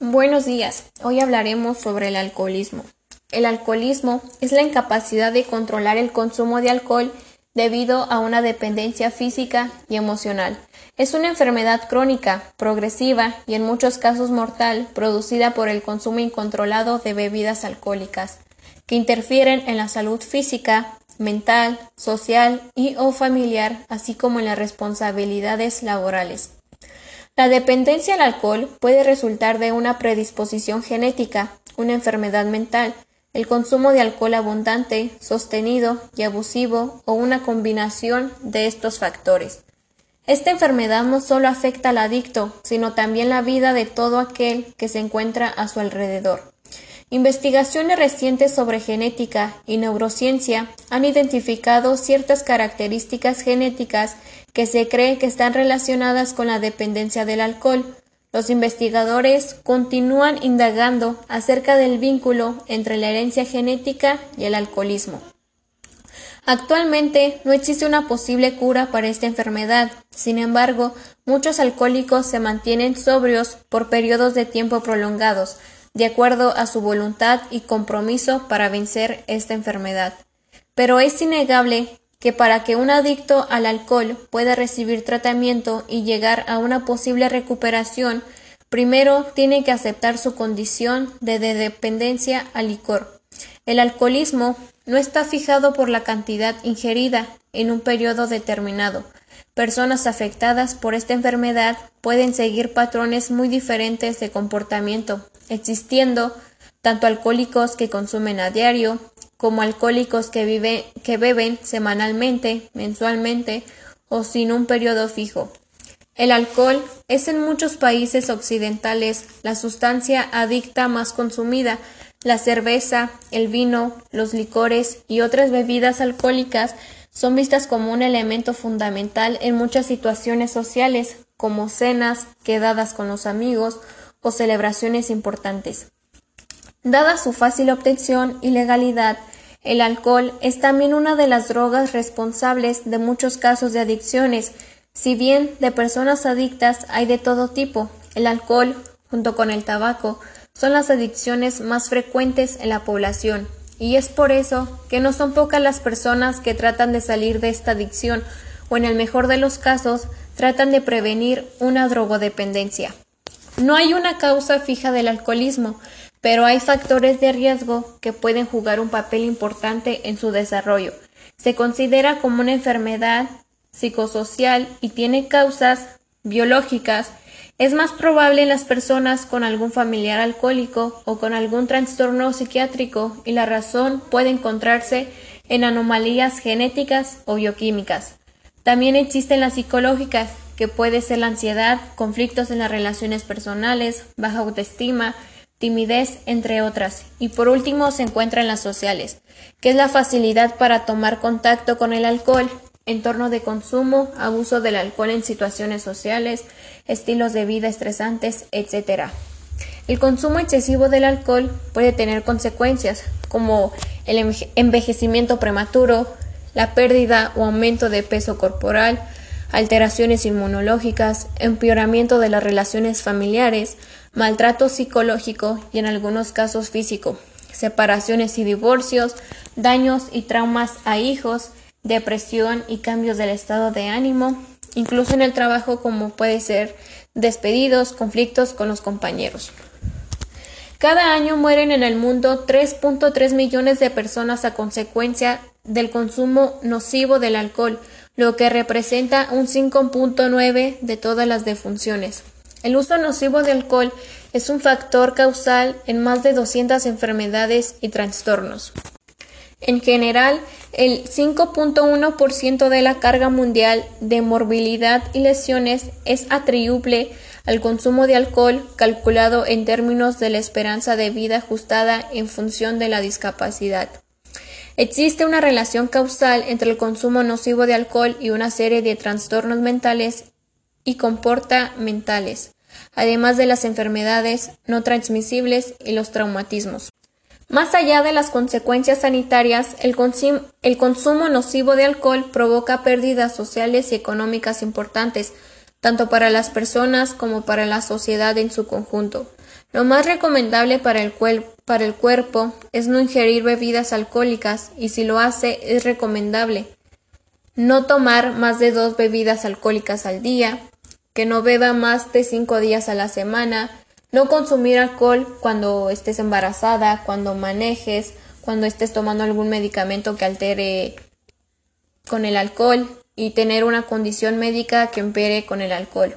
Buenos días. Hoy hablaremos sobre el alcoholismo. El alcoholismo es la incapacidad de controlar el consumo de alcohol debido a una dependencia física y emocional. Es una enfermedad crónica, progresiva y en muchos casos mortal producida por el consumo incontrolado de bebidas alcohólicas, que interfieren en la salud física, mental, social y o familiar, así como en las responsabilidades laborales. La dependencia al alcohol puede resultar de una predisposición genética, una enfermedad mental, el consumo de alcohol abundante, sostenido y abusivo o una combinación de estos factores. Esta enfermedad no solo afecta al adicto, sino también la vida de todo aquel que se encuentra a su alrededor. Investigaciones recientes sobre genética y neurociencia han identificado ciertas características genéticas que se cree que están relacionadas con la dependencia del alcohol. Los investigadores continúan indagando acerca del vínculo entre la herencia genética y el alcoholismo. Actualmente no existe una posible cura para esta enfermedad, sin embargo, muchos alcohólicos se mantienen sobrios por periodos de tiempo prolongados, de acuerdo a su voluntad y compromiso para vencer esta enfermedad. Pero es innegable que para que un adicto al alcohol pueda recibir tratamiento y llegar a una posible recuperación, primero tiene que aceptar su condición de, dependencia al licor. El alcoholismo no está fijado por la cantidad ingerida en un periodo determinado. Personas afectadas por esta enfermedad pueden seguir patrones muy diferentes de comportamiento, existiendo tanto alcohólicos que consumen a diario, como alcohólicos que, beben semanalmente, mensualmente o sin un periodo fijo. El alcohol es en muchos países occidentales la sustancia adicta más consumida. La cerveza, el vino, los licores y otras bebidas alcohólicas son vistas como un elemento fundamental en muchas situaciones sociales, como cenas, quedadas con los amigos o celebraciones importantes. Dada su fácil obtención y legalidad, el alcohol es también una de las drogas responsables de muchos casos de adicciones. Si bien de personas adictas hay de todo tipo, el alcohol, junto con el tabaco, son las adicciones más frecuentes en la población. Y es por eso que no son pocas las personas que tratan de salir de esta adicción o en el mejor de los casos tratan de prevenir una drogodependencia. No hay una causa fija del alcoholismo, pero hay factores de riesgo que pueden jugar un papel importante en su desarrollo. Se considera como una enfermedad psicosocial y tiene causas biológicas. Es más probable en las personas con algún familiar alcohólico o con algún trastorno psiquiátrico y la razón puede encontrarse en anomalías genéticas o bioquímicas. También existen las psicológicas, que puede ser la ansiedad, conflictos en las relaciones personales, baja autoestima, timidez, entre otras. Y por último se encuentran las sociales, que es la facilidad para tomar contacto con el alcohol, entorno de consumo, abuso del alcohol en situaciones sociales, estilos de vida estresantes, etc. El consumo excesivo del alcohol puede tener consecuencias como el envejecimiento prematuro, la pérdida o aumento de peso corporal, alteraciones inmunológicas, empeoramiento de las relaciones familiares, maltrato psicológico y en algunos casos físico, separaciones y divorcios, daños y traumas a hijos, depresión y cambios del estado de ánimo, incluso en el trabajo como puede ser despedidos, conflictos con los compañeros. Cada año mueren en el mundo 3.3 millones de personas a consecuencia del consumo nocivo del alcohol, lo que representa un 5.9 de todas las defunciones. El uso nocivo de alcohol es un factor causal en más de 200 enfermedades y trastornos. En general, el 5.1% de la carga mundial de morbilidad y lesiones es atribuible al consumo de alcohol calculado en términos de la esperanza de vida ajustada en función de la discapacidad. Existe una relación causal entre el consumo nocivo de alcohol y una serie de trastornos mentales y comportamentales, además de las enfermedades no transmisibles y los traumatismos. Más allá de las consecuencias sanitarias, el, consumo nocivo de alcohol provoca pérdidas sociales y económicas importantes. Tanto para las personas como para la sociedad en su conjunto. Lo más recomendable para el, para el cuerpo es no ingerir bebidas alcohólicas y si lo hace es recomendable no tomar más de dos bebidas alcohólicas al día, que no beba más de cinco días a la semana, no consumir alcohol cuando estés embarazada, cuando manejes, cuando estés tomando algún medicamento que altere con el alcohol y tener una condición médica que empere con el alcohol.